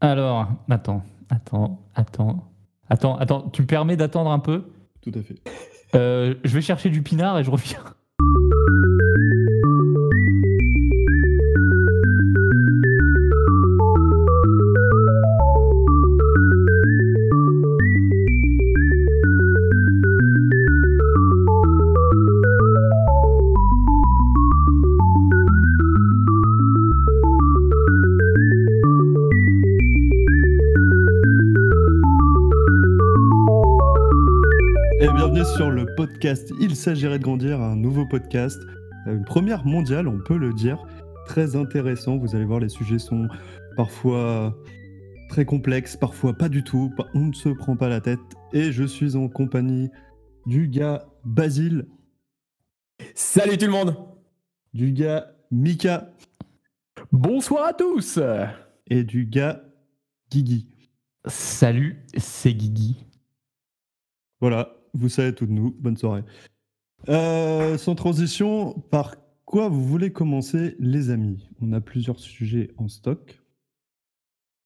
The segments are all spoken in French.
Alors, attends, attends, attends, attends, attends. Tu me permets d'attendre un peu? Tout à fait. Euh, Je vais chercher du pinard et je reviens. Podcast Il s'agirait de grandir, un nouveau podcast, une première mondiale, on peut le dire. Très intéressant, vous allez voir, les sujets sont parfois très complexes, parfois pas du tout, on ne se prend pas la tête. Et je suis en compagnie du gars Basile, Salut tout le monde du gars Mika Bonsoir à tous et du gars Guigui. Salut, c'est Guigui. Voilà, vous savez tout de nous. Bonne soirée. Euh, sans transition, par quoi vous voulez commencer, les amis? On a plusieurs sujets en stock.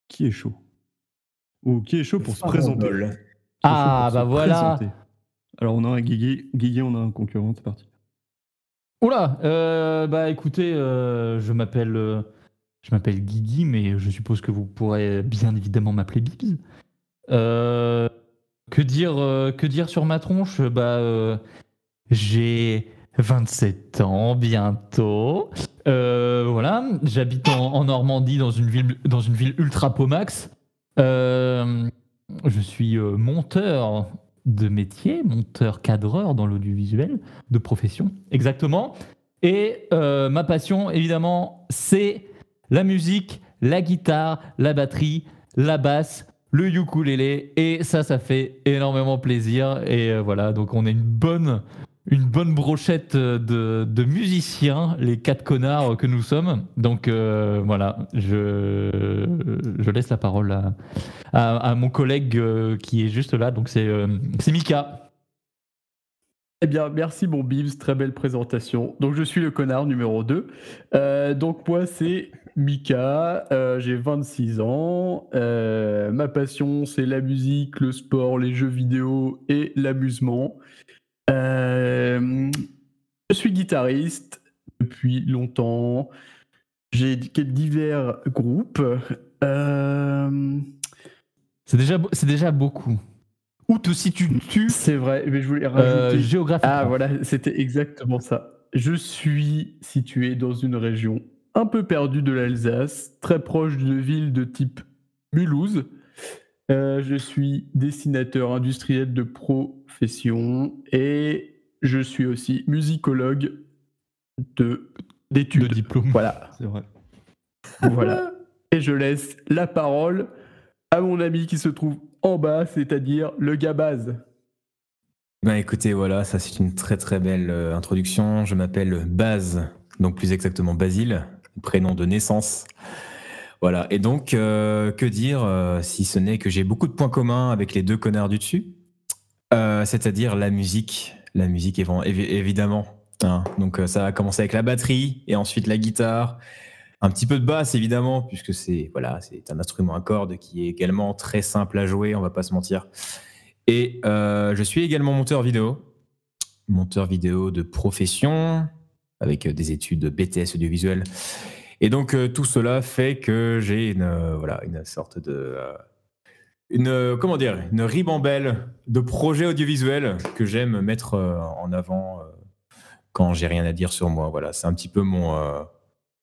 Qui est chaud? Ou qui est chaud pour se présenter? Ah, bah voilà. présenter? Alors, on a un Guigui, Guigui, on a un concurrent, c'est parti. Oula, euh, bah écoutez, euh, je m'appelle euh, je m'appelle Guigui, mais je suppose que vous pourrez bien évidemment m'appeler Bibs. Euh, que dire, euh, que dire sur ma tronche? Bah, euh, j'ai 27 ans bientôt. Euh, voilà, j'habite en, en Normandie dans une ville dans une ville ultra pomax. Je suis monteur de métier, monteur cadreur dans l'audiovisuel de profession, exactement. Et ma passion, évidemment, c'est la musique, la guitare, la batterie, la basse, le ukulélé. Et ça, ça fait énormément plaisir. Et euh, voilà, donc on est une bonne, brochette de, musiciens, les quatre connards que nous sommes. Donc euh, voilà, je, laisse la parole à, mon collègue euh, qui est juste là. Donc c'est c'est Mika. Eh bien, merci mon Bibs, très belle présentation. Donc, je suis le connard numéro 2. Euh, donc, moi, c'est Mika, euh, j'ai 26 ans. Euh, ma passion, c'est la musique, le sport, les jeux vidéo et l'amusement. Euh, je suis guitariste depuis longtemps. J'ai divers groupes. C'est déjà, c'est déjà beaucoup. Où te situes-tu? C'est vrai, mais je voulais rajouter géographiquement Ah voilà, c'était exactement ça. Je suis situé dans une région un peu perdue de l'Alsace, très proche d'une ville de type Mulhouse. Euh, je suis dessinateur industriel de profession et je suis aussi musicologue de de d'études. diplôme Voilà, C'est vrai. voilà. Et je laisse la parole à mon ami qui se trouve en bas, c'est-à-dire le gars base. Ben écoutez, voilà, ça c'est une très très belle euh, introduction. Je m'appelle Baz, donc plus exactement Basile, prénom de naissance. Voilà, et donc, euh, que dire euh, si ce n'est que j'ai beaucoup de points communs avec les deux connards du dessus, Euh, c'est-à-dire la musique, la musique évi- évi- évidemment. hein. Donc ça a commencé avec la batterie et ensuite la guitare, un petit peu de basse évidemment, puisque c'est voilà, c'est un instrument à cordes qui est également très simple à jouer, on va pas se mentir. Et je suis également monteur vidéo, monteur vidéo de profession, avec euh, des études BTS audiovisuel. Et donc euh, tout cela fait que j'ai une euh, voilà une sorte de une comment dire une ribambelle de projets audiovisuels que j'aime mettre en avant quand j'ai rien à dire sur moi. Voilà, c'est un petit peu mon euh,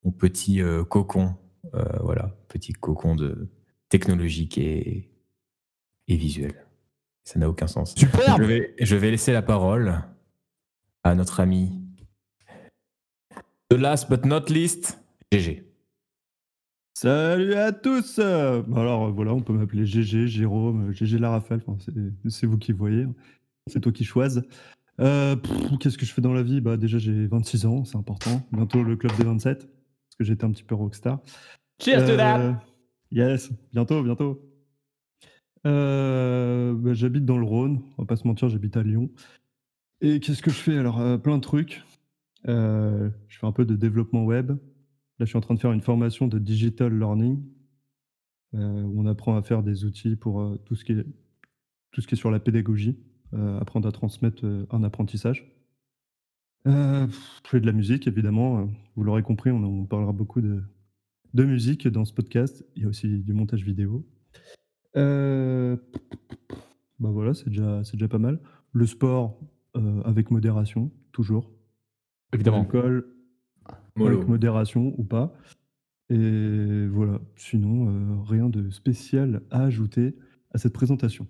mon petit euh, cocon, euh, voilà, petit cocon de technologique et et visuel. Ça n'a aucun sens. Superbe Je vais, je vais laisser la parole à notre ami. The last but not least, GG. Salut à tous Alors euh, voilà, on peut m'appeler GG, Jérôme, euh, GG Larafel, enfin, c'est- vous qui voyez, hein. c'est toi qui choisis. Euh, Qu'est-ce que je fais dans la vie? Bah, Déjà j'ai 26 ans, c'est important, bientôt le club des 27, parce que j'étais un petit peu rockstar. Cheers to that Yes, bientôt, bientôt. Euh, bah, j'habite dans le Rhône, on va pas se mentir, j'habite à Lyon. Et qu'est-ce que je fais? Alors, euh, plein de trucs. Euh, je fais un peu de développement web. Là, je suis en train de faire une formation de digital learning. euh, où on apprend à faire des outils pour euh, tout, ce qui est, tout ce qui est sur la pédagogie, apprendre à transmettre un apprentissage. Je fais de la musique, évidemment. Vous l'aurez compris, on, parlera beaucoup de, de musique dans ce podcast. Il y a aussi du montage vidéo. Bah voilà, c'est déjà, déjà pas mal. Le sport avec modération, toujours. Évidemment. L'alcool Mollo. avec modération ou pas. Et voilà, sinon, euh, rien de spécial à ajouter à cette présentation.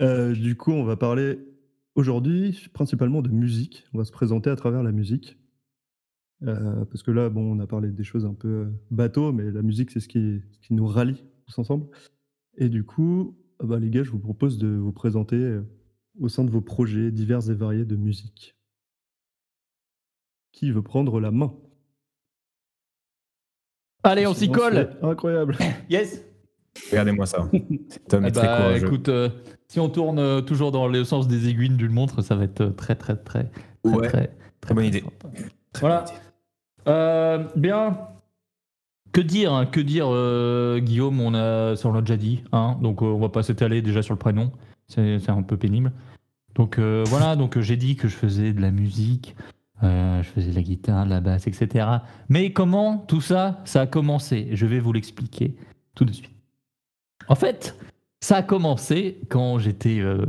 Euh, du coup, on va parler aujourd'hui principalement de musique. On va se présenter à travers la musique. Euh, parce que là, bon, on a parlé des choses un peu bateau, mais la musique, c'est ce qui, ce qui nous rallie tous ensemble. Et du coup, ah bah, les gars, je vous propose de vous présenter au sein de vos projets divers et variés de musique. Qui veut prendre la main? Allez, on s'y colle Incroyable. Yes Regardez-moi ça. Cet homme Eh est très bah, courageux. écoute, euh, si on tourne euh, toujours dans le sens des aiguilles d'une montre, ça va être euh, très, très, très, très, Ouais. très, Très bonne idée. Voilà. Euh, bien. Que dire, hein, que dire, euh, Guillaume, on a, ça on l'a déjà dit, hein, donc euh, on va pas s'étaler déjà sur le prénom, c'est un peu pénible. Donc euh, voilà, donc euh, j'ai dit que je faisais de la musique, euh, je faisais la guitare, la basse, etc. Mais comment tout ça, ça a commencé? Je vais vous l'expliquer tout de suite. En fait, ça a commencé quand j'étais euh,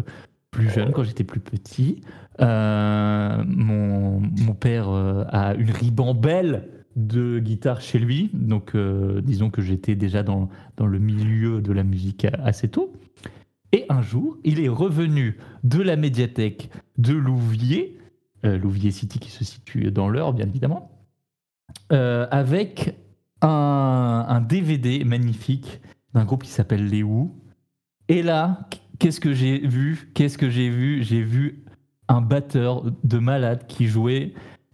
plus jeune, quand j'étais plus petit. Euh, mon, père a une ribambelle de guitare chez lui, donc disons que j'étais déjà dans, dans le milieu de la musique assez tôt. Et un jour, il est revenu de la médiathèque de Louviers, euh, Louviers City qui se situe dans l'Eure, bien évidemment, euh, avec un, DVD magnifique d'un groupe qui s'appelle Les Who. Et là, qu'est-ce que j'ai vu Qu'est-ce que j'ai vu? J'ai vu un batteur de malade qui jouait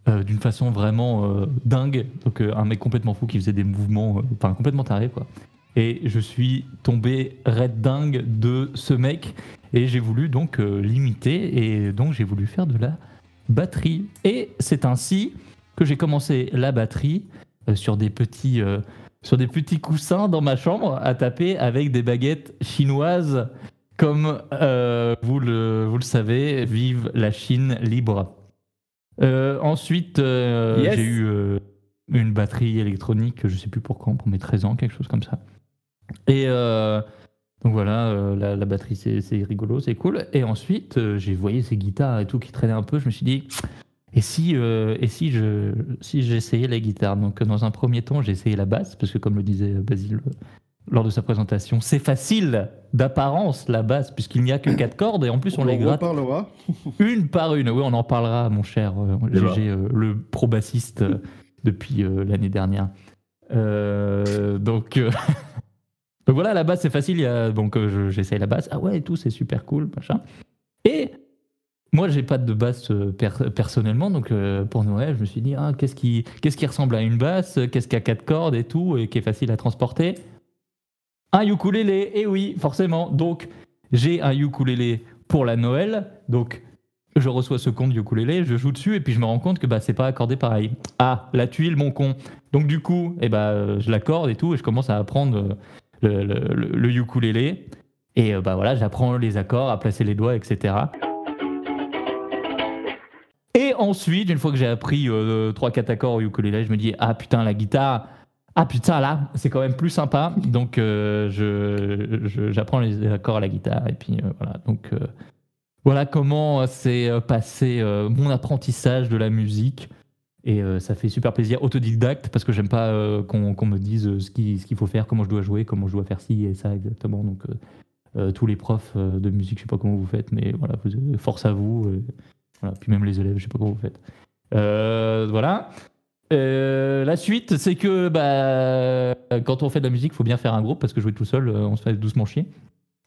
euh, d'une façon vraiment dingue. Donc un mec complètement fou qui faisait des mouvements, enfin complètement taré quoi. Et je suis tombé red dingue de ce mec et j'ai voulu donc l'imiter et donc j'ai voulu faire de la batterie. Et c'est ainsi que j'ai commencé la batterie euh, sur des petits euh, sur des petits coussins dans ma chambre à taper avec des baguettes chinoises comme euh, vous, le, vous le savez, vive la Chine libre. Euh, ensuite, euh, Yes. j'ai eu une batterie électronique, je sais plus pour quand, pour mes 13 ans, quelque chose comme ça. Et donc voilà, euh, la, la batterie c'est rigolo, c'est cool. Et ensuite, euh, j'ai voyé ces guitares et tout qui traînaient un peu, je me suis dit, et si, euh, et si je si j'essayais la guitare? Donc dans un premier temps, j'ai essayé la basse, parce que comme le disait Basile lors de sa présentation, c'est facile d'apparence la basse, puisqu'il n'y a que quatre cordes, et en plus on, les gratte reparlera. une par une. Oui, on en parlera, mon cher. GG, euh, le pro bassiste depuis l'année dernière. Donc, donc voilà, la basse c'est facile. il y a- donc euh, je- j'essaye la basse. Ah ouais, et tout, c'est super cool, machin. Et moi, j'ai pas de basse euh, per- personnellement, donc euh, pour Noël, je me suis dit, ah, qu'est-ce qui, qu'est-ce qui ressemble à une basse Qu'est-ce qui a quatre cordes et tout, et qui est facile à transporter? Un ukulélé, et oui, forcément. Donc, j'ai un ukulélé pour la Noël, donc je reçois ce compte ukulélé, je joue dessus, et puis je me rends compte que bah, c'est pas accordé pareil. Ah, la tuile, mon con. Donc du coup, eh bah, je l'accorde et tout, et je commence à apprendre le, le- le- ukulélé. Et euh, bah voilà, j'apprends les accords, à placer les doigts, etc. Et ensuite, une fois que j'ai appris 3-4 accords au ukulélé, je me dis ah putain la guitare, ah putain là c'est quand même plus sympa. Donc euh, je, j'apprends les accords à la guitare et puis euh, voilà. Donc euh, voilà comment s'est euh, passé euh, mon apprentissage de la musique. Et euh, ça fait super plaisir, autodidacte, parce que j'aime pas euh, qu'on, me dise euh, ce, qui- ce qu'il faut faire, comment je dois jouer, comment je dois faire ci et ça exactement. Donc tous les profs de musique, je sais pas comment vous faites, mais voilà, force à vous. voilà. Puis même les élèves, je sais pas comment vous faites. Voilà. La suite, c'est que bah, quand on fait de la musique, il faut bien faire un groupe parce que jouer tout seul, on se fait doucement chier.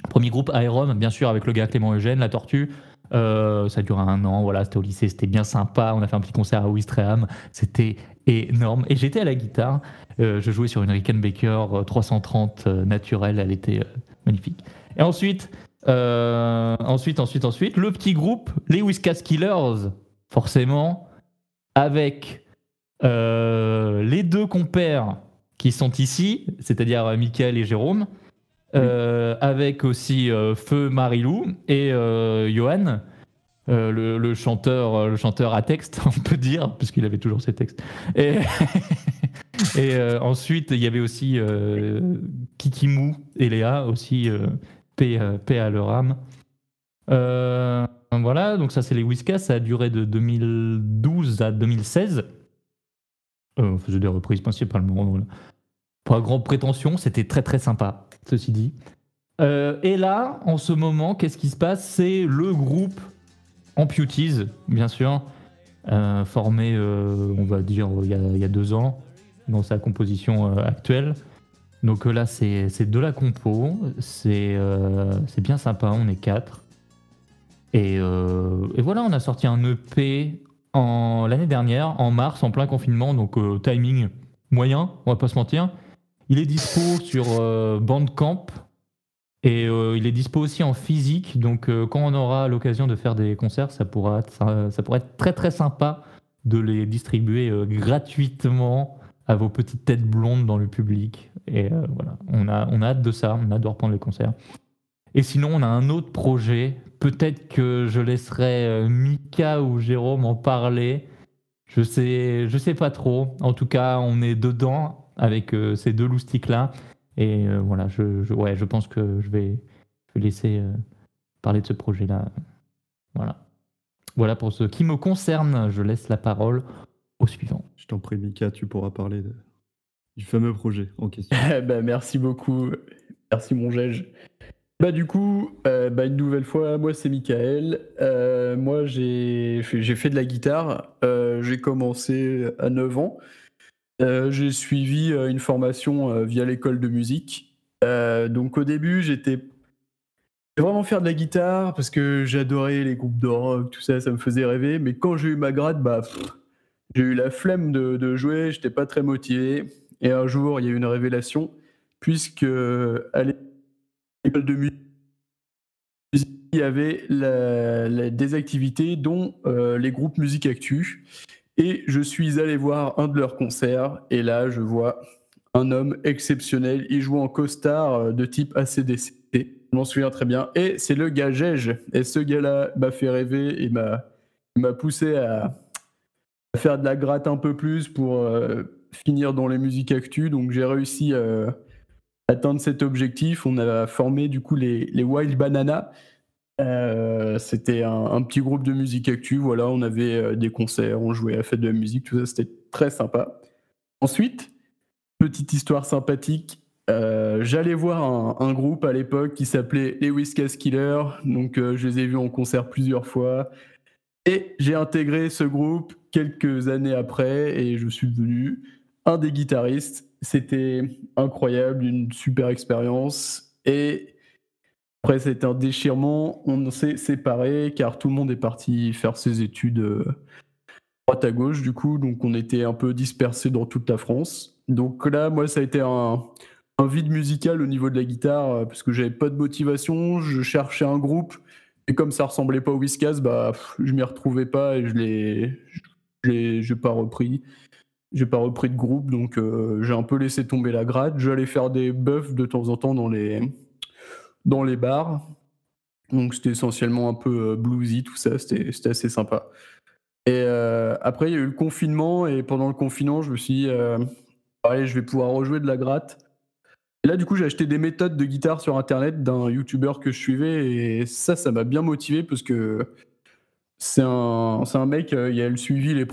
Premier groupe Aerom, bien sûr, avec le gars Clément Eugène, La Tortue. Euh, ça a duré un an, voilà, c'était au lycée, c'était bien sympa. On a fait un petit concert à Ouistreham, c'était énorme. Et j'étais à la guitare, euh, je jouais sur une Rickenbacker euh, 330 euh, naturelle, elle était magnifique. Et ensuite, ensuite, ensuite, ensuite, le petit groupe, les Whiskas Killers, forcément, avec les deux compères qui sont ici, c'est-à-dire Michael et Jérôme, euh, avec aussi euh, Feu Marilou et euh, Johan, le, chanteur, le chanteur à texte, on peut dire, puisqu'il avait toujours ses textes. Et, ensuite, il y avait aussi Kikimou et Léa, aussi paix, paix à leur âme. Voilà, donc ça c'est les Whiskas, ça a duré de 2012 à 2016. Euh, on faisait des reprises principalement. Voilà. Pas grande prétention, c'était très très sympa, ceci dit. Euh, et là, en ce moment, qu'est-ce qui se passe? C'est le groupe Amputees, bien sûr, euh, formé, euh, on va dire, il y, a, deux ans, dans sa composition actuelle. Donc là, c'est de la compo, c'est bien sympa, on est quatre. Et, et voilà, on a sorti un EP l'année dernière, en mars, en plein confinement, donc timing moyen, on va pas se mentir. Il est dispo sur euh, Bandcamp et euh, il est dispo aussi en physique. Donc euh, quand on aura l'occasion de faire des concerts, ça pourra, être, très très sympa de les distribuer gratuitement à vos petites têtes blondes dans le public. Et voilà, on a, hâte de ça, on a hâte de reprendre les concerts. Et sinon, on a un autre projet. Peut-être que je laisserai Mika ou Jérôme en parler. Je sais, je sais pas trop. En tout cas, on est dedans avec euh, ces deux loustiques là. Et euh, voilà, je, je- ouais, je pense que je vais, je vais laisser euh, parler de ce projet là. Voilà. Voilà pour ce qui me concerne. Je laisse la parole au suivant. Je t'en prie, Mika, tu pourras parler de- du fameux projet en question. bah, merci beaucoup. Merci mon Gège. Bah du coup, euh, bah, une nouvelle fois, moi c'est Michael. Euh, moi j'ai fait, j'ai fait de la guitare. Euh, j'ai commencé à 9 ans. Euh, j'ai suivi euh, une formation euh, via l'école de musique. Donc au début j'étais vraiment faire de la guitare parce que j'adorais les groupes de rock, tout ça, ça me faisait rêver. Mais quand j'ai eu ma grade, bah j'ai eu la flemme de, jouer, j'étais pas très motivé. Et un jour, il y a eu une révélation, puisque à l'école de musique, il y avait des activités dont les groupes Musique Actu. Et je suis allé voir un de leurs concerts, et là, je vois un homme exceptionnel. Il joue en costard euh, de type ACDC. Je m'en souviens très bien. Et c'est le gars Gège. Et ce gars-là m'a fait rêver et m'a poussé à, faire de la gratte un peu plus pour euh, finir dans les musiques actu. Donc j'ai réussi euh, à atteindre cet objectif. On a formé du coup les, les Wild Banana. Euh, c'était un, petit groupe de musique actu. Voilà, on avait euh, des concerts, on jouait à la fête de la musique, tout ça, c'était très sympa. Ensuite, petite histoire sympathique. euh, J'allais voir un, groupe à l'époque qui s'appelait les Whiskas Killers. Donc, je les ai vus en concert plusieurs fois. Et j'ai intégré ce groupe quelques années après et je suis devenu un des guitaristes. C'était incroyable, une super expérience. Et après, c'était un déchirement. On s'est séparés car tout le monde est parti faire ses études euh, droite à gauche, du coup. Donc, on était un peu dispersés dans toute la France. Donc là, moi, ça a été un, vide musical au niveau de la guitare euh, parce que j'avais pas de motivation. Je cherchais un groupe. Et comme ça ressemblait pas au Whiskas, bah, pff, je m'y retrouvais pas et je l'ai, pas repris. J'ai pas repris de groupe, donc euh, j'ai un peu laissé tomber la grade. J'allais faire des buffs de temps en temps dans les, dans les bars. Donc c'était essentiellement un peu euh, bluesy, tout ça, c'était assez sympa. Et euh, après, il y a eu le confinement, et pendant le confinement, je me suis dit, euh, allez, je vais pouvoir rejouer de la gratte. Et là, du coup, j'ai acheté des méthodes de guitare sur internet d'un youtubeur que je suivais, et ça, ça m'a bien motivé parce que c'est un, un mec, euh, il a le suivi les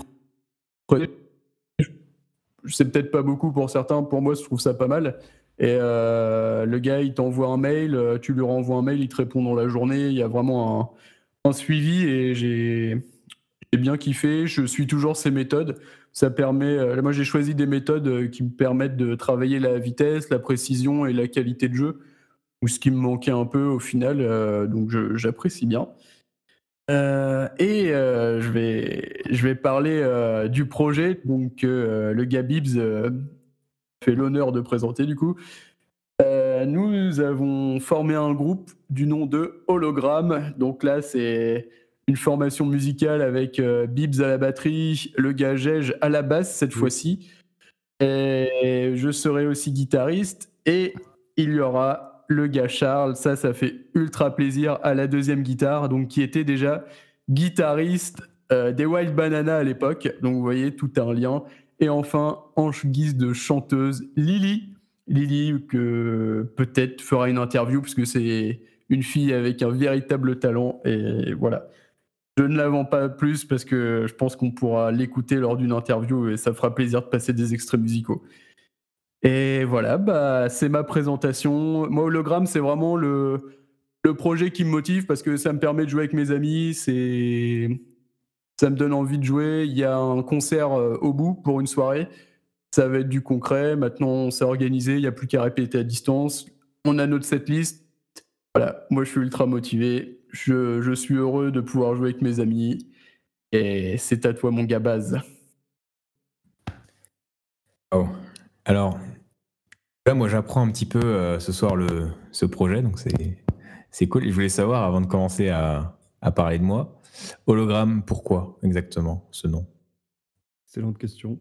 premiers. C'est peut-être pas beaucoup pour certains, pour moi, je trouve ça pas mal. Et euh, le gars, il t'envoie un mail, euh, tu lui renvoies un mail, il te répond dans la journée. Il y a vraiment un, suivi et j'ai bien kiffé. Je suis toujours ces méthodes. Ça permet. euh, moi, j'ai choisi des méthodes qui me permettent de travailler la vitesse, la précision et la qualité de jeu, ou ce qui me manquait un peu au final. donc, j'apprécie bien. Et je, vais, parler du projet donc le gars Bibbs fait l'honneur de présenter du coup. Euh, nous avons formé un groupe du nom de Hologramme. Donc là, c'est une formation musicale avec euh, Bibbs à la batterie, le gars à la basse cette fois-ci. Et je serai aussi guitariste. Et il y aura le gars Charles, ça, ça fait ultra plaisir, à la deuxième guitare, donc qui était déjà guitariste euh, des Wild Banana à l'époque. Donc vous voyez, tout un lien. Et enfin, en guise de chanteuse, Lily. Lily, que peut-être fera une interview, parce que c'est une fille avec un véritable talent. Et voilà. Je ne la vends pas plus parce que je pense qu'on pourra l'écouter lors d'une interview et ça fera plaisir de passer des extraits musicaux. Et voilà, bah, c'est ma présentation. Moi, Hologramme, c'est vraiment le, le projet qui me motive parce que ça me permet de jouer avec mes amis. C'est, ça me donne envie de jouer. Il y a un concert euh, au bout pour une soirée. Ça va être du concret. Maintenant, on s'est organisé. Il n'y a plus qu'à répéter à distance. On a notre setlist. Voilà, moi, je suis ultra motivé. Je, suis heureux de pouvoir jouer avec mes amis. Et c'est à toi, mon gars. Oh. Alors, là, moi, j'apprends un petit peu euh, ce soir le, ce projet, donc c'est, c'est cool. Je voulais savoir, avant de commencer à, à parler de moi, hologramme, pourquoi exactement ce nom? Excellente question.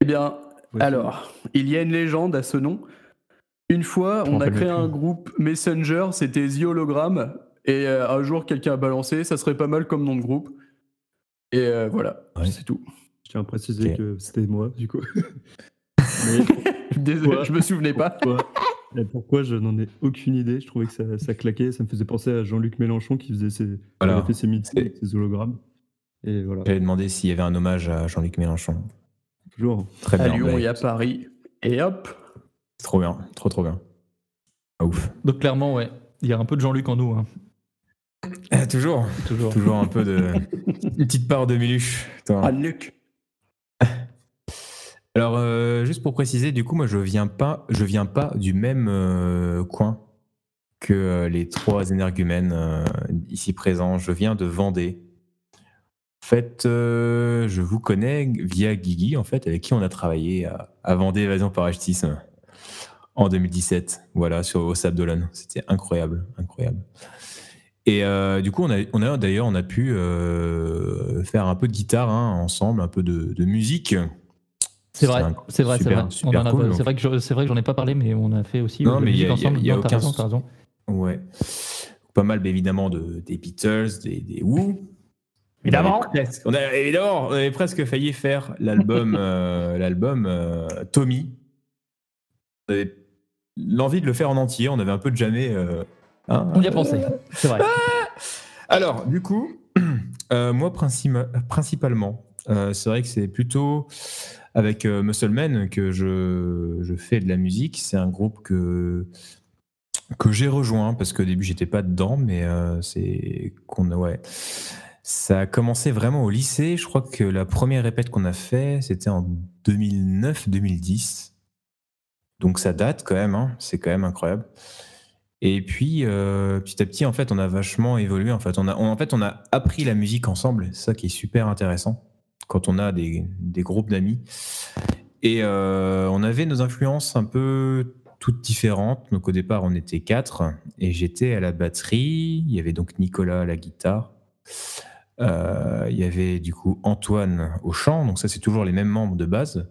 Eh bien, alors, il y a une légende à ce nom. Une fois, Je on a créé un groupe Messenger, c'était The Hologram, et euh, un jour, quelqu'un a balancé, ça serait pas mal comme nom de groupe. Et euh, voilà, Ouais. c'est tout. Je tiens à préciser que c'était moi, du coup. Mais Désolé, Ouais. je me souvenais pas. Pourquoi, et pourquoi je n'en ai aucune idée? Je trouvais que ça, ça claquait. Ça me faisait penser à Jean-Luc Mélenchon qui faisait ses, qui Voilà. fait ses meetings ses hologrammes. Et voilà, J'avais demandé s'il y avait un hommage à Jean-Luc Mélenchon. toujours. Très À bien. Lyon ouais. et à Paris. Et hop, C'est trop bien, trop trop bien. Ah, ouf. Donc clairement, ouais, il y a un peu de Jean-Luc en nous, hein, Ah, toujours, toujours. toujours un peu de. Une petite part de Miluche. Attends. à Nuc. Alors, euh, juste pour préciser, du coup, moi, je viens pas, je viens pas du même euh, coin que euh, les trois énergumènes ici présents. Je viens de Vendée. En fait, je vous connais via Guigui, en fait, avec qui on a travaillé à, à Vendée Évasion Parachutisme en 2017. Voilà, sur au Sable. C'était incroyable, incroyable. Et du coup, on a, d'ailleurs, on a pu faire un peu de guitare hein, ensemble, un peu de musique. C'est vrai, c'est vrai, c'est vrai. A- cool, c'est vrai que c'est vrai que j'en ai pas parlé, mais on a fait aussi Non, mais il y a- ensemble. il y a Non, t'as aucun raison, raison. Ouais. Pas mal, évidemment, de, des Beatles, des, des Who. Évidemment. On avait presque, on a- évidemment, on avait presque failli faire l'album euh, l'album euh, Tommy. On avait l'envie de le faire en entier. On avait un peu de jamais. euh, hein, On y a pensé, c'est vrai. Alors, du coup, euh, moi, princi- principalement, euh, c'est vrai que c'est plutôt avec euh, Muscleman que je, je fais de la musique. C'est un groupe que, que j'ai rejoint parce qu'au début, j'étais pas dedans, mais euh, c'est qu'on ouais. Ça a commencé vraiment au lycée. Je crois que la première répète qu'on a fait, c'était en 2009-2010. Donc ça date quand même, hein. c'est quand même incroyable. Et puis euh, petit à petit, en fait, on a vachement évolué. En fait, on a, en fait, on a appris la musique ensemble. C'est ça qui est super intéressant quand on a des, des groupes d'amis. Et euh, on avait nos influences un peu toutes différentes. Donc au départ, on était quatre et j'étais à la batterie. Il y avait donc Nicolas à la guitare. Euh, il y avait du coup Antoine au chant. Donc ça, c'est toujours les mêmes membres de base.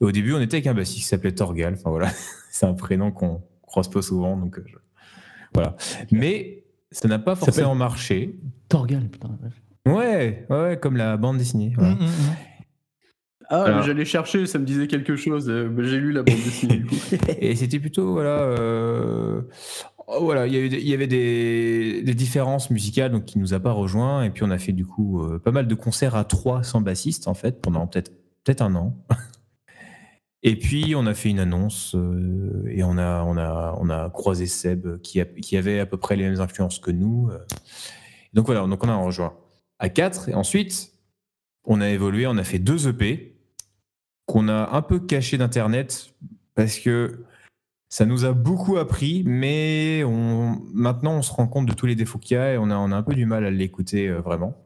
Et au début, on était avec un bassiste qui s'appelait Torgal. Enfin voilà, c'est un prénom qu'on croise pas souvent. Donc euh, je- voilà. Mais ça n'a pas forcément marché. Torgal, putain. Ouais, ouais, ouais, comme la bande dessinée. voilà. Hum, hum, hum. Ah, Alors- j'allais chercher, ça me disait quelque chose. euh, J'ai lu la bande dessinée. du coup. Et c'était plutôt, voilà, euh, oh, voilà, il y, il avait des, des différences musicales donc qui nous a pas rejoints. Et puis on a fait du coup euh, pas mal de concerts à trois sans bassiste en fait pendant peut-être peut-être un an. Et puis on a fait une annonce euh, et on a on a on a croisé Seb qui a- qui avait à peu près les mêmes influences que nous. euh. Donc voilà, donc on a rejoint à quatre et ensuite on a évolué, on a fait deux EP qu'on a un peu caché d'internet parce que ça nous a beaucoup appris, mais on, maintenant on se rend compte de tous les défauts qu'il y a et on a, on a un peu du mal à l'écouter euh, vraiment.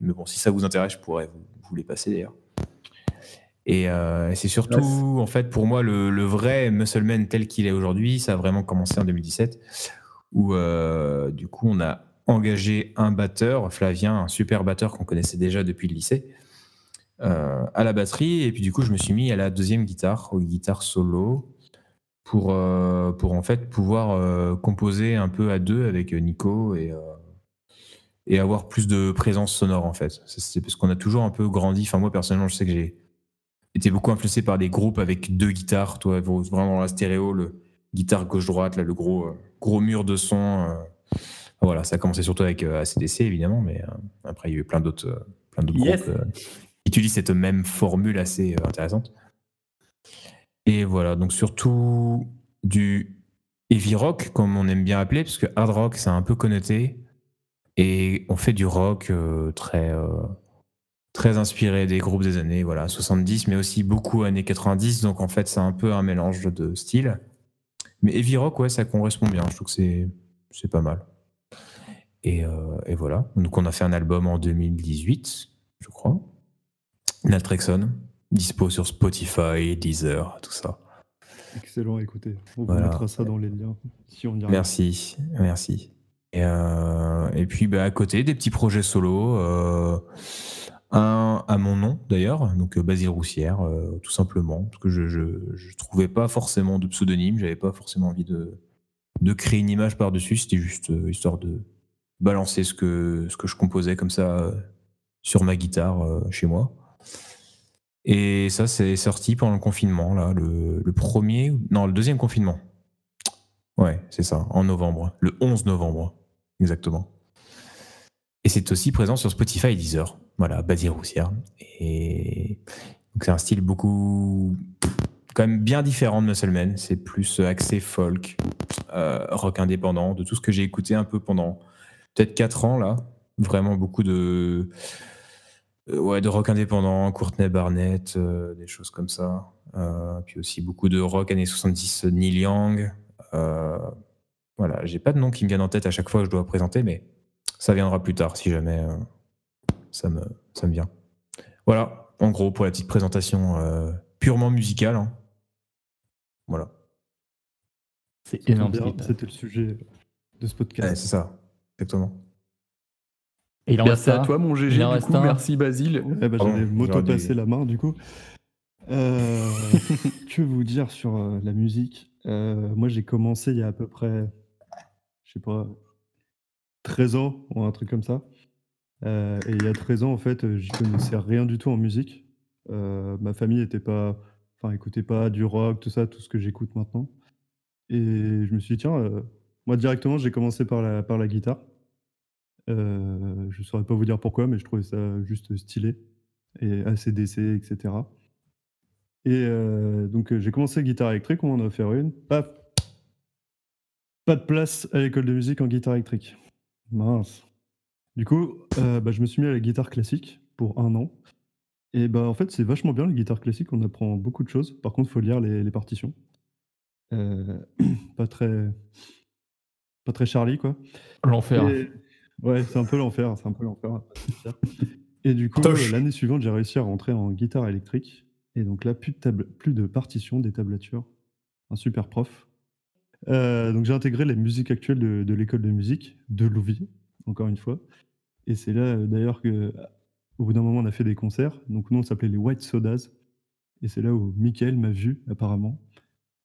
Mais bon, si ça vous intéresse, je pourrais vous, vous les passer d'ailleurs. Et euh, c'est surtout, en fait, pour moi, le, le vrai Muscleman tel qu'il est aujourd'hui, ça a vraiment commencé en 2017, où euh, du coup on a engagé un batteur, Flavien, un super batteur qu'on connaissait déjà depuis le lycée, euh, à la batterie. Et puis du coup, je me suis mis à la deuxième guitare, aux guitares solo, pour, euh, pour en fait pouvoir euh, composer un peu à deux avec Nico et, et avoir plus de présence sonore en fait. C'est parce qu'on a toujours un peu grandi. Enfin, moi personnellement, je sais que j'ai été beaucoup influencé par des groupes avec deux guitares, toi, vraiment la stéréo, le guitare gauche-droite, là, le gros, gros mur de son. Voilà, ça a commencé surtout avec ACDC évidemment, mais après il y a eu plein d'autres plein d'autres groupes utilise cette même formule assez euh, intéressante. Et voilà, donc surtout du heavy rock, comme on aime bien appeler, parce que hard rock, c'est un peu connoté. Et on fait du rock euh, très, euh, très inspiré des groupes des années voilà, 70, mais aussi beaucoup années 90. Donc en fait, c'est un peu un mélange de styles. Mais heavy rock, ouais, ça correspond bien. Je trouve que c'est, c'est pas mal. Et, et, voilà. Donc on a fait un album en 2018, je crois. Naltrexon, dispo sur Spotify, Deezer, tout ça. Excellent, écoutez, on vous mettra ça dans les liens si on y. Merci, merci. Et, euh, et puis bah, à côté, des petits projets solo. Euh, un à mon nom d'ailleurs, donc euh, Basile Roussière, tout simplement, parce que je, je, trouvais pas forcément de pseudonyme, j'avais pas forcément envie de, de créer une image par-dessus, c'était juste histoire de balancer ce que, ce que je composais comme ça sur ma guitare chez moi. Et ça, c'est sorti pendant le confinement, là, le, premier, non, le deuxième confinement. Ouais, c'est ça, en novembre, le 11 novembre, exactement. Et c'est aussi présent sur Spotify et Deezer. Voilà, Badir Roussière. Et c'est un style beaucoup, quand même bien différent de Muscleman. C'est plus axé folk, euh, rock indépendant, de tout ce que j'ai écouté un peu pendant peut-être 4 ans, là. Vraiment beaucoup de euh, ouais, de rock indépendant, Courtney Barnett, euh, des choses comme ça. Euh, puis aussi beaucoup de rock années 70, Neil Young. voilà, j'ai pas de nom qui me vient en tête à chaque fois que je dois présenter, mais ça viendra plus tard si jamais ça, me, ça me vient. Voilà, en gros, pour la petite présentation purement musicale. Hein. Voilà. C'est énorme. C'était le sujet de ce podcast. c'est ça, exactement. Merci à toi, mon GG. Du coup, merci, Basile. Eh ben, J'allais m'auto-passer la main, du coup. Euh, que vous dire sur euh, la musique? Euh, Moi, j'ai commencé il y a à peu près, je sais pas, 13 ans ou un truc comme ça. et il y a 13 ans, en fait, j'y connaissais rien du tout en musique. ma famille était pas, enfin, écoutait pas du rock, tout ça, tout ce que j'écoute maintenant. Et je me suis dit, tiens, moi directement, j'ai commencé par la, par la guitare. Euh, je ne saurais pas vous dire pourquoi, mais je trouvais ça juste stylé et ACDC, etc. Et euh, donc j'ai commencé guitare électrique, on en a fait une. Paf Pas de place à l'école de musique en guitare électrique. Mince. Du coup, euh, bah, je me suis mis à la guitare classique pour un an. Et bah en fait, c'est vachement bien la guitare classique, on apprend beaucoup de choses. Par contre, il faut lire les, partitions. pas très. Pas très Charlie, quoi. L'enfer. Ouais, c'est un peu l'enfer, c'est un peu l'enfer. Et du coup, l'année suivante, j'ai réussi à rentrer en guitare électrique. Et donc là, plus de, table, plus de partitions, des tablatures. Un super prof. Euh, donc j'ai intégré les musiques actuelles de, l'école de musique de Louviers, encore une fois. Et c'est là euh, d'ailleurs que, au bout d'un moment, on a fait des concerts. Donc nous, on s'appelait les White Sodas. Et c'est là où Michael m'a vu, apparemment,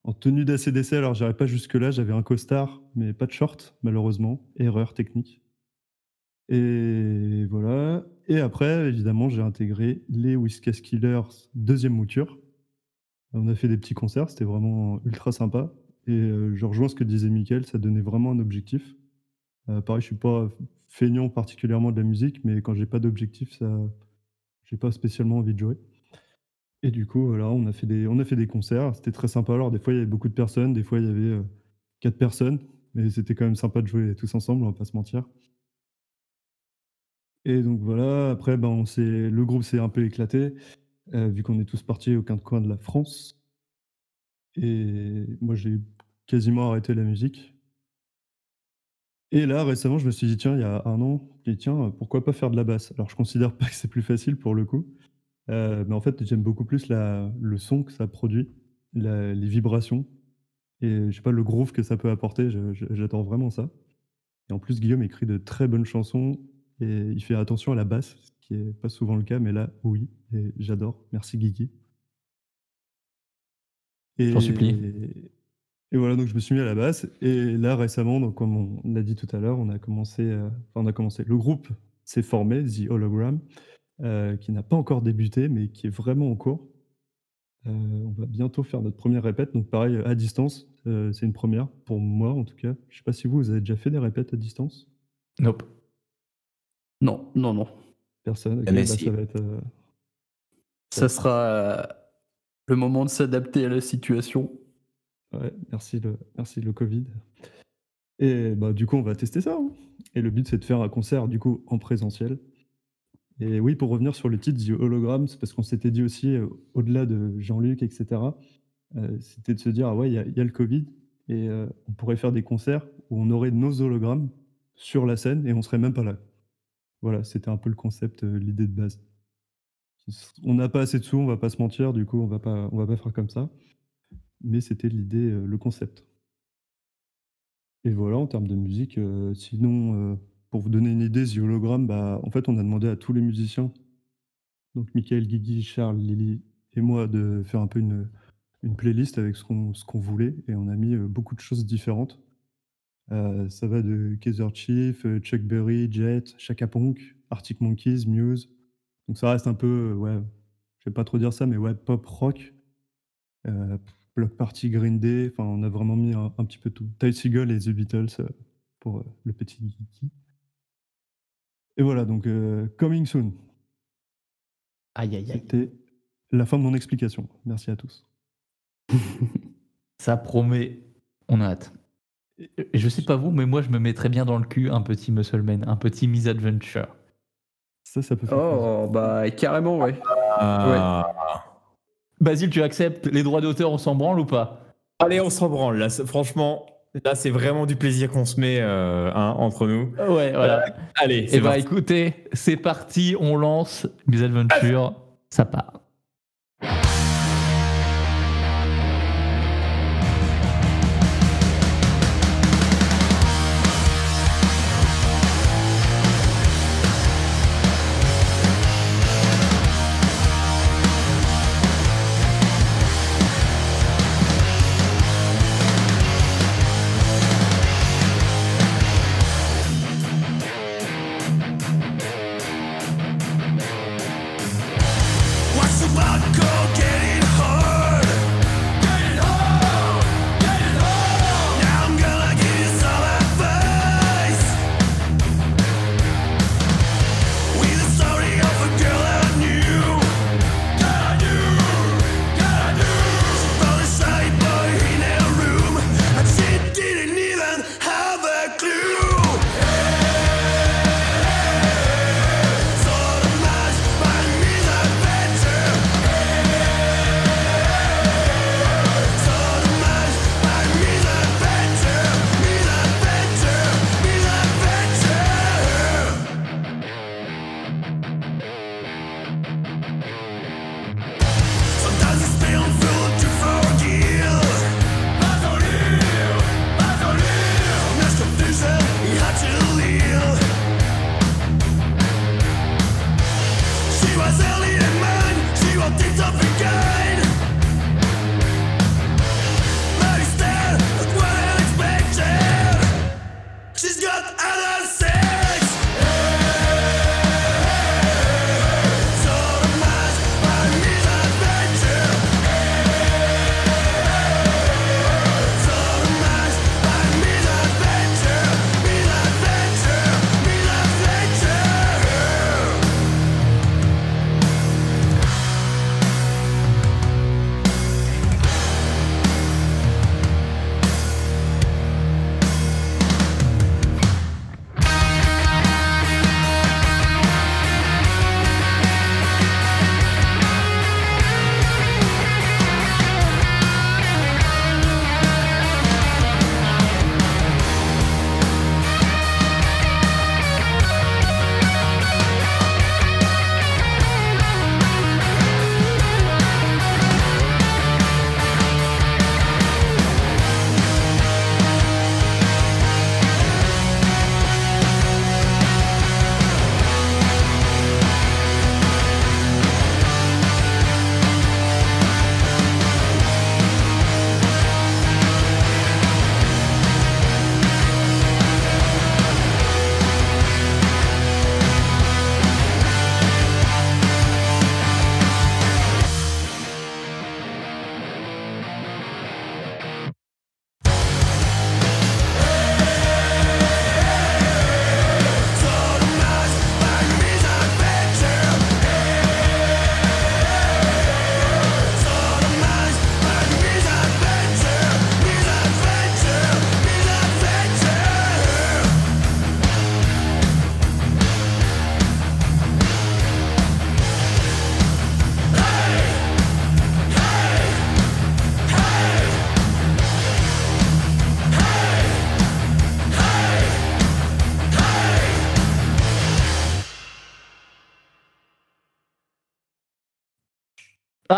en tenue d'ACDC. Alors j'arrive pas jusque-là, j'avais un costard, mais pas de short, malheureusement. Erreur technique. Et voilà. Et après, évidemment, j'ai intégré les Whiskas Killers deuxième mouture. On a fait des petits concerts, c'était vraiment ultra sympa. Et euh, je rejoins ce que disait Mickaël, ça donnait vraiment un objectif. Euh, pareil, je suis pas feignant particulièrement de la musique, mais quand j'ai pas d'objectif, ça, j'ai pas spécialement envie de jouer. Et du coup, voilà, on a fait des, on a fait des concerts. C'était très sympa. Alors des fois, il y avait beaucoup de personnes, des fois, il y avait euh, quatre personnes, mais c'était quand même sympa de jouer tous ensemble, on va pas se mentir. Et donc voilà, après, ben, le groupe s'est un peu éclaté, euh, vu qu'on est tous partis au coin de la France. Et moi, j'ai quasiment arrêté la musique. Et là, récemment, je me suis dit, tiens, il y a un an, tiens, pourquoi pas faire de la basse? Alors, je considère pas que c'est plus facile pour le coup, euh, mais en fait, j'aime beaucoup plus le son que ça produit, les vibrations, et je sais pas, le groove que ça peut apporter, j'adore vraiment ça. Et en plus, Guillaume écrit de très bonnes chansons et il fait attention à la basse, qui est pas souvent le cas, mais là, oui, et j'adore. Merci Guigui. Et, J'en supplie. Et voilà, donc je me suis mis à la basse. Et là, récemment, donc comme on l'a dit tout à l'heure, on a commencé, euh, enfin, on a commencé. Le groupe s'est formé, The Hologram, euh, qui n'a pas encore débuté, mais qui est vraiment en cours. Euh, on va bientôt faire notre première répète, donc pareil à distance. euh, c'est une première pour moi en tout cas. Je sais pas si vous, vous avez déjà fait des répètes à distance? Nope. Non, non, non. Personne? Ah, mais bah, si. ça va être. euh, Ça sera le moment de s'adapter à la situation. Ouais, merci le, merci le Covid. Et bah, du coup, on va tester ça. hein. Et le but, c'est de faire un concert du coup en présentiel. Et oui, pour revenir sur le titre The Hologram, c'est parce qu'on s'était dit aussi, euh, au-delà de Jean-Luc, etc., euh, c'était de se dire, ah ouais, il y, a- le Covid, et euh, on pourrait faire des concerts où on aurait nos hologrammes sur la scène et on serait même pas là. Voilà, c'était un peu le concept, l'idée de base. On n'a pas assez de sous, on va pas se mentir, du coup, on va pas, on va pas faire comme ça. Mais c'était l'idée, le concept. Et voilà, en termes de musique, sinon, pour vous donner une idée, The Hologram, bah, en fait, on a demandé à tous les musiciens, donc Michael, Guigui, Charles, Lily et moi, de faire un peu une, playlist avec ce qu'on voulait, et on a mis euh, beaucoup de choses différentes. Euh, ça va de Kaiser Chief, euh, Chuck Berry, Jet, Chaka Ponk, Arctic Monkeys, Muse. Donc ça reste un peu, ouais, je vais pas trop dire ça, mais ouais, pop rock. Euh, Block Party, Green Day, enfin on a vraiment mis un, petit peu tout. Ty Seagull et The Beatles pour le petit Geeky. Et voilà, donc euh, Coming Soon, Aïe, aïe, aïe. c'était la fin de mon explication. Merci à tous. Ça promet. On a hâte. Et Je sais pas vous, mais moi, je me mettrais bien dans le cul un petit Muscleman, un petit Misadventure. Ça, ça peut faire plaisir. Oh, bah carrément, ouais. Ah. Basile, tu acceptes les droits d'auteur, on s'en branle ou pas? Allez, on s'en branle. Là, franchement, là, c'est vraiment du plaisir qu'on se met euh, hein, entre nous. Ouais, voilà. Allez, Et bah parti. écoutez, c'est parti, on lance Misadventure, ça part.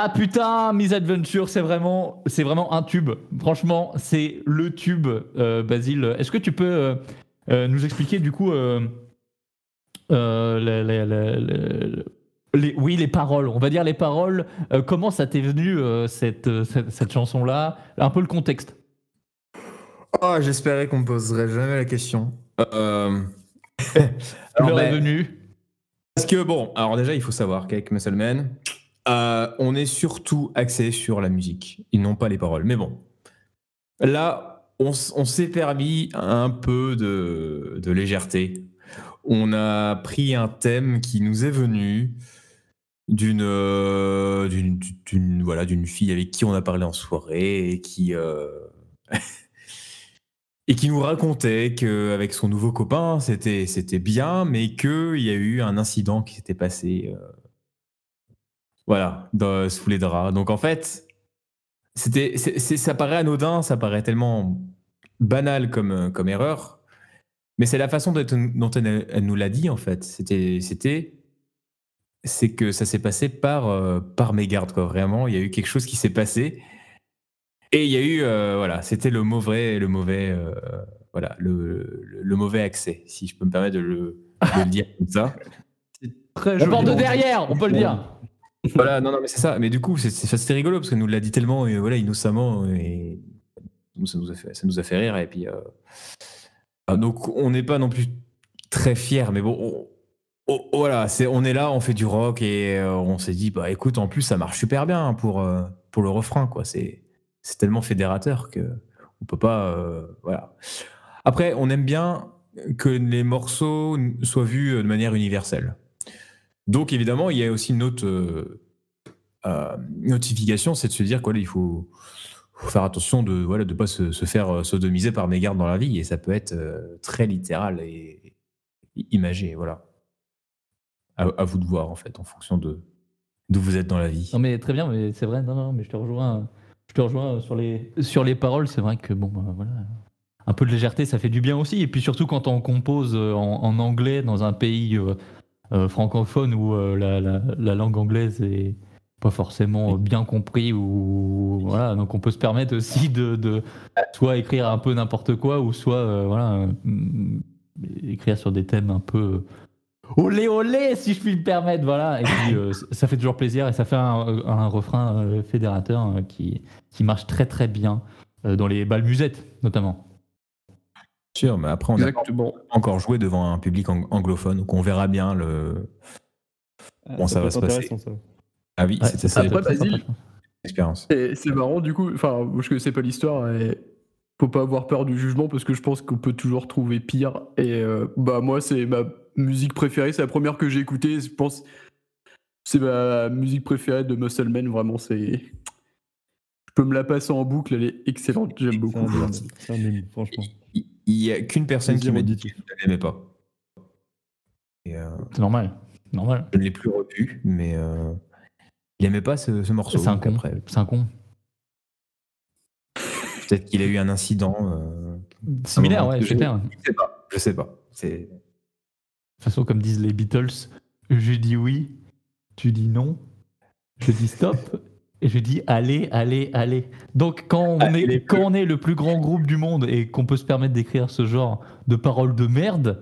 Ah putain, Miss Adventure, c'est vraiment, c'est vraiment un tube. Franchement, c'est le tube, euh, Basile. Est-ce que tu peux euh, euh, nous expliquer du coup euh, les, les- les- les- les- oui, les paroles, on va dire les paroles. Comment ça t'est venu cette, cette, cette chanson-là? Un peu le contexte. Oh, j'espérais qu'on me poserait jamais la question. Euh... alors, ben, venue. Parce que bon, alors déjà, il faut savoir qu'avec Muscle Man, euh, on est surtout axé sur la musique. Ils n'ont pas les paroles. Mais bon, là, on, s'est permis un peu de, légèreté. On a pris un thème qui nous est venu d'une euh, d'une voilà d'une fille avec qui on a parlé en soirée et qui euh, et qui nous racontait qu'avec son nouveau copain, c'était c'était bien, mais qu'il y a eu un incident qui s'était passé, voilà, dans- sous les draps. Donc en fait, c'était, c'est- c'est- ça paraît anodin, ça paraît tellement banal comme, euh, comme erreur, mais c'est la façon dont, dont elle, elle nous l'a dit en fait. C'était, c'était, c'est que ça s'est passé par, euh, par mégarde quoi. Vraiment, il y a eu quelque chose qui s'est passé. Et il y a eu, euh, voilà, c'était le mauvais, le mauvais, euh, voilà, le, le- le mauvais accès, si je peux me permettre de le, de le dire comme ça. Très On de derrière, on peut le dire. Voilà, non, non, mais c'est ça. Mais du coup, c'était rigolo parce qu'elle nous l'a dit tellement, et voilà, innocemment, et ça nous a fait, ça nous a fait rire. Et puis, euh, ah, donc, on n'est pas non plus très fiers, mais bon, on- voilà, c'est, on est là, on fait du rock, et euh, on s'est dit, bah écoute, en plus, ça marche super bien pour, euh, pour le refrain, quoi. C'est, tellement fédérateur que on peut pas, euh, voilà. Après, on aime bien que les morceaux soient vus de manière universelle. Donc évidemment, il y a aussi une autre euh, euh, notification, c'est de se dire qu'il faut, faut faire attention de ne voilà, de pas se, faire euh, sodomiser par mégarde dans la vie, et ça peut être très littéral et, imagé, voilà. À, vous de voir en fait, en fonction de d'où vous êtes dans la vie. Non très bien, mais c'est vrai, non, je te rejoins, sur les, sur les paroles, c'est vrai que bon, bah, voilà, un peu de légèreté, ça fait du bien aussi, et puis surtout quand on compose en anglais dans un pays euh, francophone où euh, la, la- la langue anglaise est pas forcément bien compris, ou voilà, donc on peut se permettre aussi de, de soit écrire un peu n'importe quoi, ou soit euh, voilà, écrire sur des thèmes un peu olé olé si je puis me permettre voilà. Et puis ça fait toujours plaisir et ça fait un, un refrain fédérateur qui, qui marche très très bien dans les balles musettes notamment Sûr, mais après, on n'a encore joué devant un public ang- anglophone, donc on verra bien le. Ah, Bon, ça va se passer. ça. Ah oui, Ouais, c'était ça Après, Basile-. Et c'est marrant du coup, enfin, je connaissais pas l'histoire et faut pas avoir peur du jugement parce que je pense qu'on peut toujours trouver pire. Et euh, bah moi, c'est ma musique préférée, c'est la première que j'ai écoutée. Je pense c'est ma musique préférée de Muscle Man. Vraiment, c'est. Je peux me la passer en boucle, elle est excellente. J'aime beaucoup. franchement. Il il y a qu'une personne qui m'a dit auditif. qu'elle ne l'aimait pas. Euh, c'est normal normal je ne l'ai plus revu, mais euh, il n'aimait pas ce, ce morceau. c'est un con après, un con Peut-être qu'il a eu un incident. euh, similaire ouais que c'est je- Je sais pas. Je sais pas. De toute façon comme disent les Beatles je dis oui tu dis non je dis stop et je dis allez allez allez donc quand on, Allez, est, quand on est le plus grand groupe du monde et qu'on peut se permettre d'écrire ce genre de paroles de merde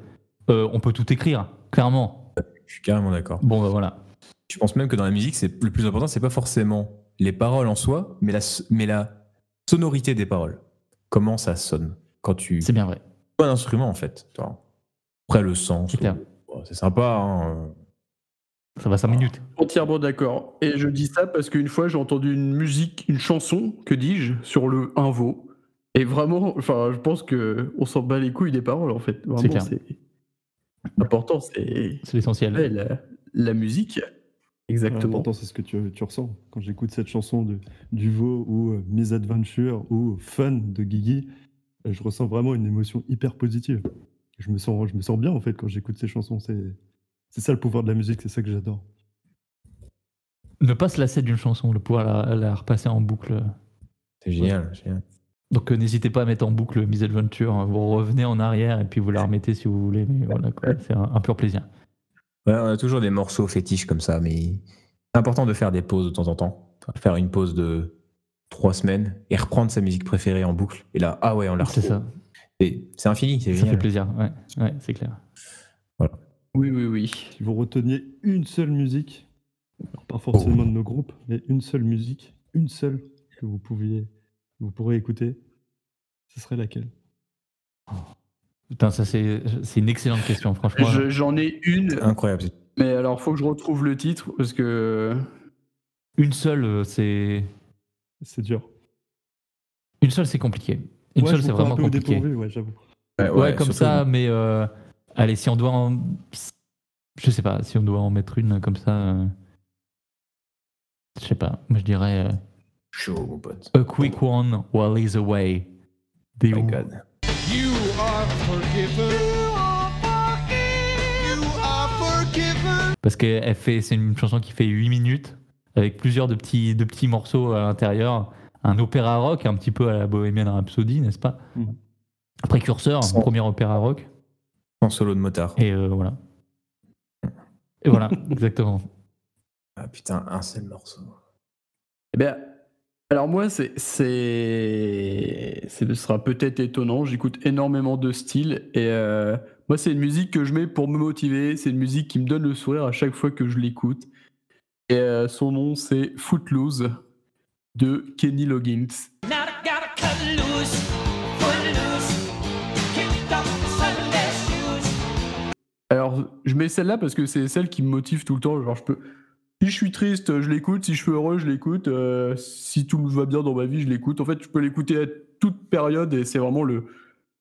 euh, on peut tout écrire clairement je suis carrément d'accord. bon bah voilà Je pense même que dans la musique, c'est le plus important, c'est pas forcément les paroles en soi, mais la, mais la sonorité des paroles. Comment ça sonne quand tu c'est bien vrai pas un instrument en fait. Après le sens, C'est c'est sympa. hein. Ça va 5 minutes Entièrement d'accord. Et je dis ça parce qu'une fois, j'ai entendu une musique, une chanson, que dis-je, sur le Invo. Et vraiment, enfin, je pense que on s'en bat les couilles des paroles en fait. Vraiment, clair. c'est l'important, c'est c'est l'essentiel ouais, la, la musique. Exactement. L'important, c'est ce que tu, tu ressens. Quand j'écoute cette chanson de Duvo ou euh, Miss Adventure ou Fun de Guigui, euh, je ressens vraiment une émotion hyper positive. Je me sens, je me sens bien en fait quand j'écoute ces chansons. C'est, c'est ça le pouvoir de la musique, c'est ça que j'adore. ne pas se lasser d'une chanson le pouvoir la, la repasser en boucle C'est génial, génial. donc euh, n'hésitez pas à mettre en boucle Miss Adventure hein. vous revenez en arrière et puis vous la remettez si vous voulez mais voilà c'est un, un pur plaisir Ouais, on a toujours des morceaux fétiches comme ça, mais c'est important de faire des pauses de temps en temps. faire une pause de trois semaines et reprendre sa musique préférée en boucle. Et là, ah ouais, on la C'est retrouve. ça. Et C'est infini, c'est Ça génial. fait plaisir. Ouais, ouais c'est clair. Oui, oui, oui. Si vous reteniez une seule musique, alors pas forcément de nos groupes, mais une seule musique, une seule que vous pouviez, vous pourrez écouter, ce serait laquelle? Putain, ça c'est c'est une excellente question, franchement. Je- J'en ai une, Incroyable. mais alors faut que je retrouve le titre parce que. Une seule, euh, c'est C'est dur. une seule, c'est compliqué. Une Ouais, seule, c'est vraiment compliqué. dépourvu, ouais, j'avoue. Ouais, comme ça, mais euh, allez, si on doit en. Je sais pas, si on doit en mettre une comme ça. euh, Je sais pas, moi je dirais. euh, Chaud, mon pote. A quick one while he's away. Oh my god. You are forgiven. You are forgiven. Parce que elle fait, c'est une chanson qui fait 8 minutes, avec plusieurs de petits, de petits morceaux à l'intérieur. Un opéra rock, un petit peu à la Bohemian Rhapsody, n'est-ce pas? Mhm. Précurseur, Sans- premier opéra rock. En solo de motard. Et euh, voilà. Et voilà, exactement. Ah putain, un seul morceau. Eh bien, alors moi, c'est, c'est, c'est- ce sera peut-être étonnant. J'écoute énormément de styles et euh, moi, c'est une musique que je mets pour me motiver. C'est une musique qui me donne le sourire à chaque fois que je l'écoute. Et euh, son nom, c'est Footloose de Kenny Loggins. Now I gotta cut loose, Alors, je mets celle-là parce que c'est celle qui me motive tout le temps. Genre, je peux. Si je suis triste, je l'écoute. Si je suis heureux, je l'écoute. Euh, si tout va bien dans ma vie, je l'écoute. En fait, je peux l'écouter à toute période et c'est vraiment le.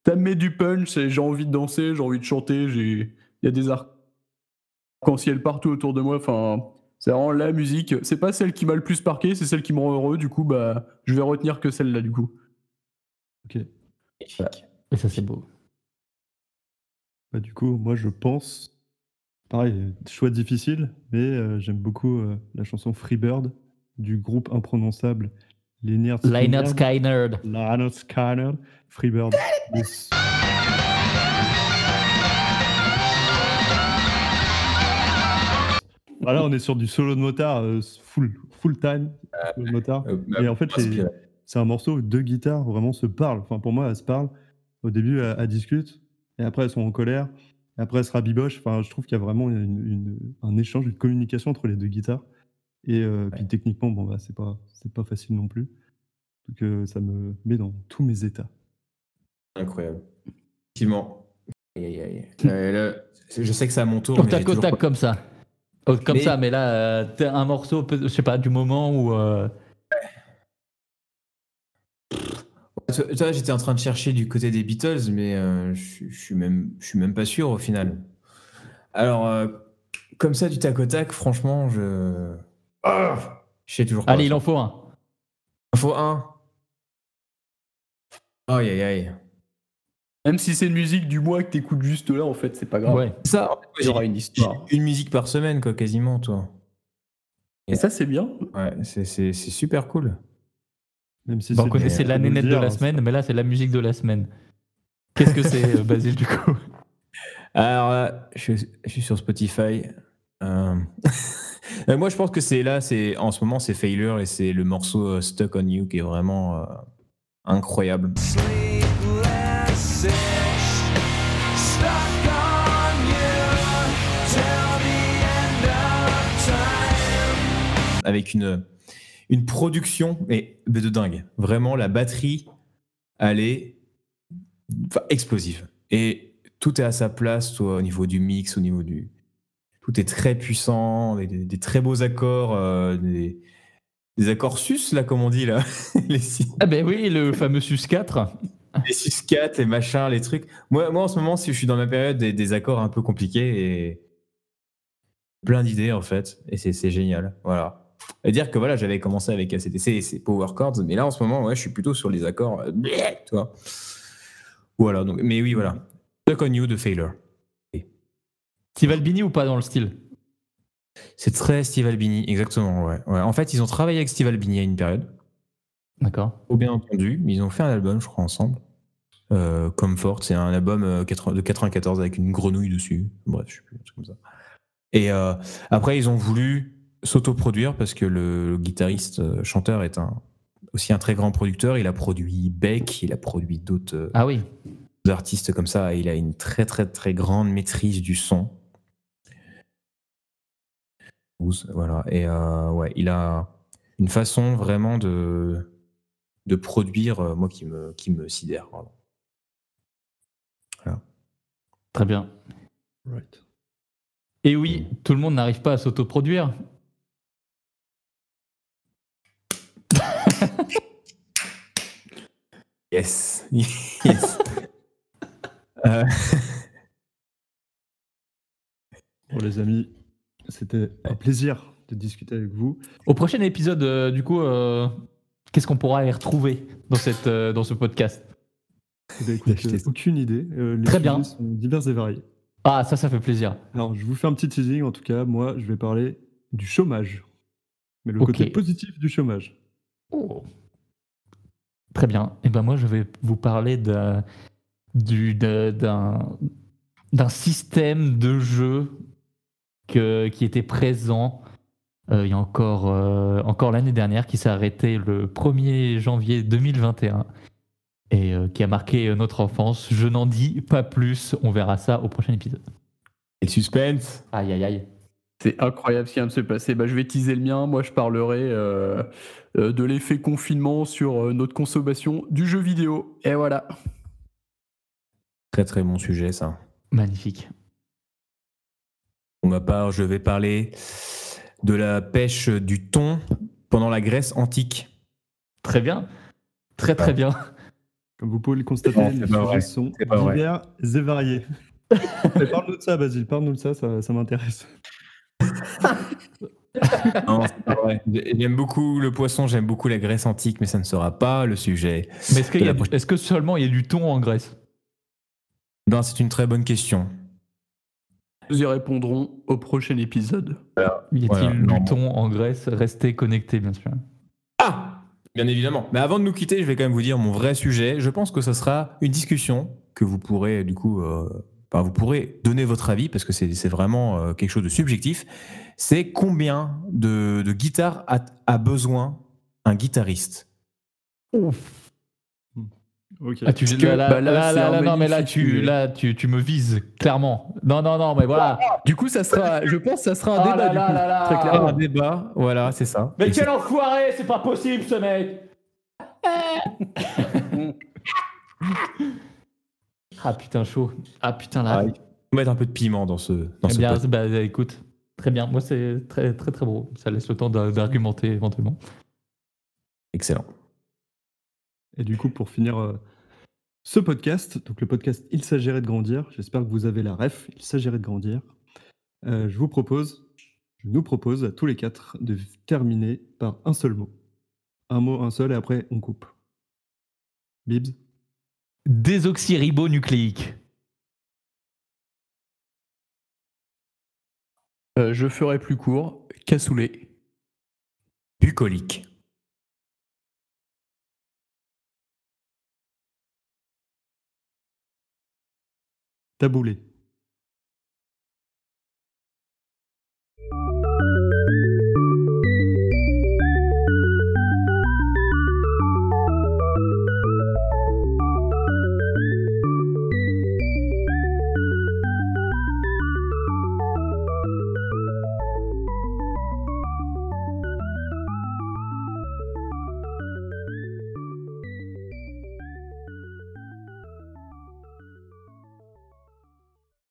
Ça me met du punch. J'ai envie de danser, j'ai envie de chanter. J'ai. Il y a des arcs-en-ciel partout autour de moi. Enfin, c'est vraiment la musique. C'est pas celle qui m'a le plus marqué, c'est celle qui me rend heureux. Du coup, bah, je vais retenir que celle-là. Du coup. Ok. Magnifique. Et ça, c'est beau. Bah, du coup, moi, je pense. Pareil, choix difficile, mais euh, j'aime beaucoup euh, la chanson Freebird du groupe imprononçable Lynyrd Lynyrd Skynyrd. Skynyrd. Lynyrd Skynyrd. Freebird. Yes. Voilà, on est sur du solo de motard euh, full, full time. solo de motard. Euh, Et en fait, les- c'est un morceau où deux guitares vraiment se parlent. Enfin, pour moi, elles se parlent. Au début, elles, elles discutent, et après, elles sont en colère. Et après, elles se rabibochent. Enfin, je trouve qu'il y a vraiment une- une- un échange, une communication entre les deux guitares. Et euh, puis techniquement, bon, bah, c'est pas, c'est pas facile non plus. Donc, euh, ça me met dans tous mes états. Incroyable. Effectivement. Aïe, aïe, aïe. Euh, là, je sais que c'est à mon tour. Au tac au tac pas- comme ça. Oh, Comme Mais- ça, mais là, euh, un morceau, je sais pas, du moment où. Vois, j'étais en train de chercher du côté des Beatles, mais euh, je suis même, je suis même pas sûr au final. Alors, euh, comme ça, du tac au tac, franchement, je. Ah je sais toujours pas. Allez, il en faut un. Il faut un. Aïe, aïe, aïe. Même si c'est une musique du mois que t'écoutes juste là, en fait, c'est pas grave. Ouais. Ça, en fait, Il y aura une histoire. une musique par semaine, quoi, quasiment, toi. Et ça, c'est bien. Ouais, c'est super cool. Même si Bah, on c'est connaissait la nénette de la hein, semaine, mais là, c'est la musique de la semaine. Qu'est-ce que c'est, euh, Basile, du coup? Alors là, je, je suis sur Spotify. Euh, euh, moi, je pense que c'est là, c'est en ce moment, c'est Failure et c'est le morceau euh, Stuck on You qui est vraiment euh, incroyable. Avec une, une production mais, mais de dingue. Vraiment, la batterie, elle est enfin, explosive. Et tout est à sa place, toi, au niveau du mix, au niveau du. Tout est très puissant, des, des très beaux accords, euh, des, des accords sus, là, comme on dit, là. Les six- Ah, ben oui, le fameux Sus 4. les 6-4, les machins, les trucs. Moi, moi, en ce moment, si je suis dans ma période des, des accords un peu compliqués et plein d'idées, en fait. Et c'est génial. Voilà. Dire que voilà, j'avais commencé avec ACDC et c'est Power Chords, mais là, en ce moment, ouais, je suis plutôt sur les accords. euh, bleh, tu vois. Voilà. Donc, mais oui, voilà. Stuck on You de Failure. Steve Albini ou pas dans le style? C'est très Steve Albini, exactement. Ouais. Ouais. En fait, ils ont travaillé avec Steve Albini à une période. D'accord. Au bien entendu, mais ils ont fait un album, je crois, ensemble. Euh, Comfort, c'est un album euh, 80 de 94 avec une grenouille dessus. Bref, je sais plus, un truc comme ça. Et euh, après, ils ont voulu s'autoproduire parce que le guitariste euh, chanteur est un, aussi un très grand producteur. Il a produit Beck, il a produit d'autres euh, Ah oui. artistes comme ça. et Il a une très très très grande maîtrise du son. Voilà. Et euh, ouais, il a une façon vraiment de, de produire, euh, moi, qui me, qui me sidère. Très bien. Right. Et oui, tout le monde n'arrive pas à s'autoproduire. Yes. yes. Euh, Bon, les amis, c'était un plaisir de discuter avec vous. Au prochain épisode, euh, du coup, euh, qu'est-ce qu'on pourra y retrouver dans, cette, euh, dans ce podcast? Écoute, ça. aucune idée. Euh, les Très bien. sont divers et variés. Ah, ça, ça fait plaisir. Alors, je vous fais un petit teasing. En tout cas, moi, je vais parler du chômage. Mais le côté positif du chômage. Oh. Très bien. Et ben moi, je vais vous parler d'un du- d'un d'un système de jeu que, qui était présent euh, il y a encore, euh, encore l'année dernière, qui s'est arrêté le 1er janvier 2021 et euh, qui a marqué notre enfance. Je n'en dis pas plus. On verra ça au prochain épisode. Et le suspense. Aïe, aïe, aïe. C'est incroyable ce qui vient de se passer. Bah, je vais teaser le mien. Moi, je parlerai euh, euh, de l'effet confinement sur euh, notre consommation du jeu vidéo. Et voilà. Très très bon sujet, ça. Magnifique. Pour ma part, je vais parler de la pêche du thon pendant la Grèce antique. Très bien. Très, très bien. Comme vous pouvez le constater, Non, les sujets vrai. sont divers et variés. Parle-nous de ça, Basile. Parle-nous de ça, ça, ça m'intéresse. Non, c'est pas vrai. J'aime beaucoup le poisson, j'aime beaucoup la Grèce antique, mais ça ne sera pas le sujet. Mais est-ce, qu'il y a De la du- prochaine- est-ce que seulement il y a du thon en Grèce? Ben, c'est une très bonne question. Nous y répondrons au prochain épisode. Y a-t-il Voilà, non. du thon en Grèce? Restez connectés, bien sûr. Ah Bien évidemment. Mais avant de nous quitter, je vais quand même vous dire mon vrai sujet. Je pense que ce sera une discussion que vous pourrez, du coup, euh, enfin, vous pourrez donner votre avis parce que c'est vraiment euh, quelque chose de subjectif. C'est combien de, de guitares a, a besoin un guitariste? Ok. Ah, tu, que, là, là, bah, là, là, un non, mais là, tu, là tu, tu me vises, clairement. Non, non, non, mais voilà. Du coup, ça sera, je pense, que ça sera un Ah débat. là du coup, là là. très Un clairement. débat, voilà, c'est ça. Mais Et quel enfoiré C'est pas possible, ce mec Ah putain, chaud. Ah putain, là. Ah, il faut mettre un peu de piment dans ce, dans Eh ce bien, bah, écoute, très bien. Moi, c'est très, très, très beau. Ça laisse le temps d'a- d'argumenter éventuellement. Excellent. Et du coup, pour finir euh, ce podcast, donc le podcast Il s'agirait de grandir, j'espère que vous avez la ref, Il s'agirait de grandir. Euh, je vous propose, je nous propose à tous les quatre de terminer par un seul mot. Un mot, un seul, et après on coupe. Bibs Désoxyribonucléique. Euh, je ferai plus court. Cassoulet. Bucolique. Taboulé.